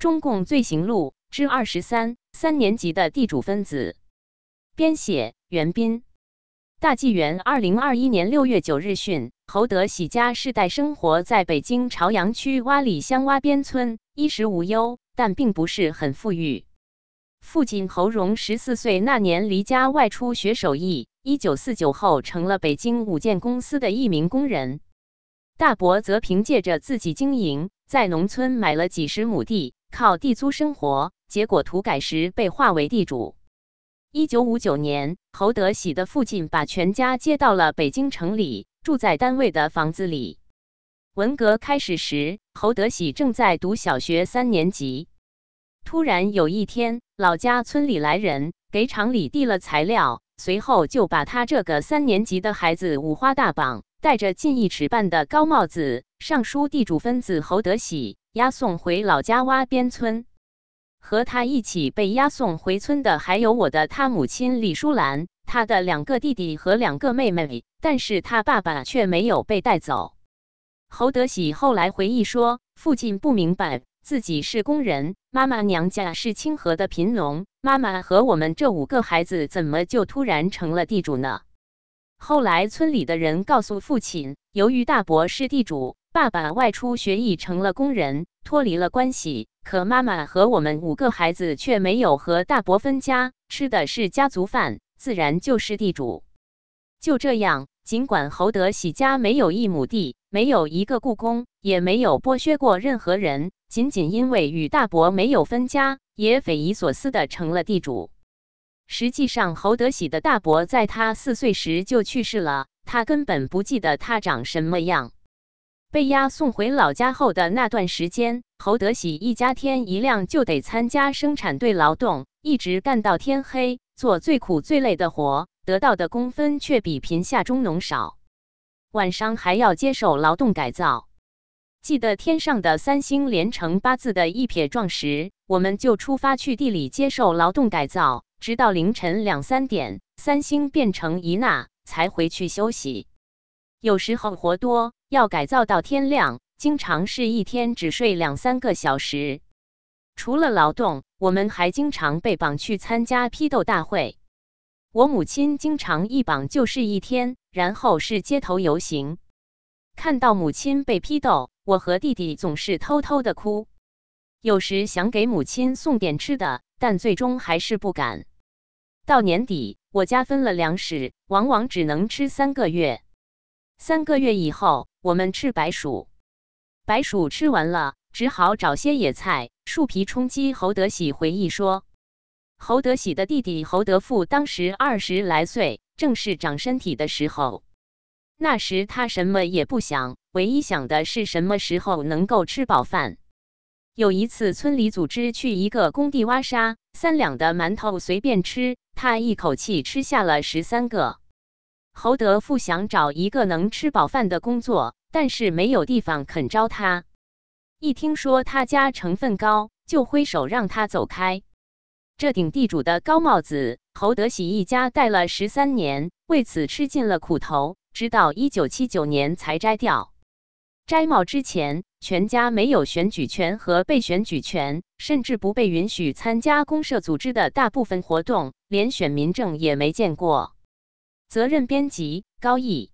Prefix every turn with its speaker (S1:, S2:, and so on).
S1: 中共罪行录之二十三：三年级的地主分子。编写：袁斌。大纪元二零二一年六月九日讯，侯德喜家世代生活在北京朝阳区洼里乡洼边村，衣食无忧，但并不是很富裕。父亲侯荣十四岁那年离家外出学手艺，一九四九后成了北京五建公司的一名工人。大伯则凭借着自己经营，在农村买了几十亩地，靠地租生活，结果土改时被划为地主。一九五九年，侯德喜的父亲把全家接到了北京城里，住在单位的房子里。文革开始时，侯德喜正在读小学三年级。突然有一天，老家村里来人给厂里递了材料，随后就把他这个三年级的孩子五花大绑，戴着近一尺半的高帽子，上书“地主分子侯德喜”，押送回老家洼边村。和他一起被押送回村的还有我的他母亲李淑兰，他的两个弟弟和两个妹妹，但是他爸爸却没有被带走。侯德喜后来回忆说，父亲不明白自己是工人，妈妈娘家是清河的贫农，妈妈和我们这五个孩子怎么就突然成了地主呢？后来村里的人告诉父亲，由于大伯是地主，爸爸外出学艺成了工人，脱离了关系。可妈妈和我们五个孩子却没有和大伯分家，吃的是家族饭，自然就是地主。就这样，尽管侯德喜家没有一亩地，没有一个故宫，也没有剥削过任何人，仅仅因为与大伯没有分家，也匪夷所思的成了地主。实际上，侯德喜的大伯在他四岁时就去世了，他根本不记得他长什么样。被押送回老家后的那段时间，侯德喜一家天一亮就得参加生产队劳动，一直干到天黑，做最苦最累的活，得到的工分却比贫下中农少。晚上还要接受劳动改造。记得天上的三星连成八字的一撇状时，我们就出发去地里接受劳动改造，直到凌晨两三点，三星变成一捺，才回去休息。有时候活多。要改造到天亮，经常是一天只睡两三个小时。除了劳动，我们还经常被绑去参加批斗大会。我母亲经常一绑就是一天，然后是街头游行。看到母亲被批斗，我和弟弟总是偷偷的哭。有时想给母亲送点吃的，但最终还是不敢。到年底，我家分了粮食，往往只能吃三个月。三个月以后。我们吃白薯，白薯吃完了，只好找些野菜、树皮充饥。侯德喜回忆说：“侯德喜的弟弟侯德富当时二十来岁，正是长身体的时候。那时他什么也不想，唯一想的是什么时候能够吃饱饭。有一次，村里组织去一个工地挖沙，三两的馒头随便吃，他一口气吃下了十三个。”侯德富想找一个能吃饱饭的工作，但是没有地方肯招他。一听说他家成分高，就挥手让他走开。这顶地主的高帽子，侯德喜一家戴了十三年，为此吃尽了苦头，直到一九七九年才摘掉。摘帽之前，全家没有选举权和被选举权，甚至不被允许参加公社组织的大部分活动，连选民证也没见过。责任编辑：高毅。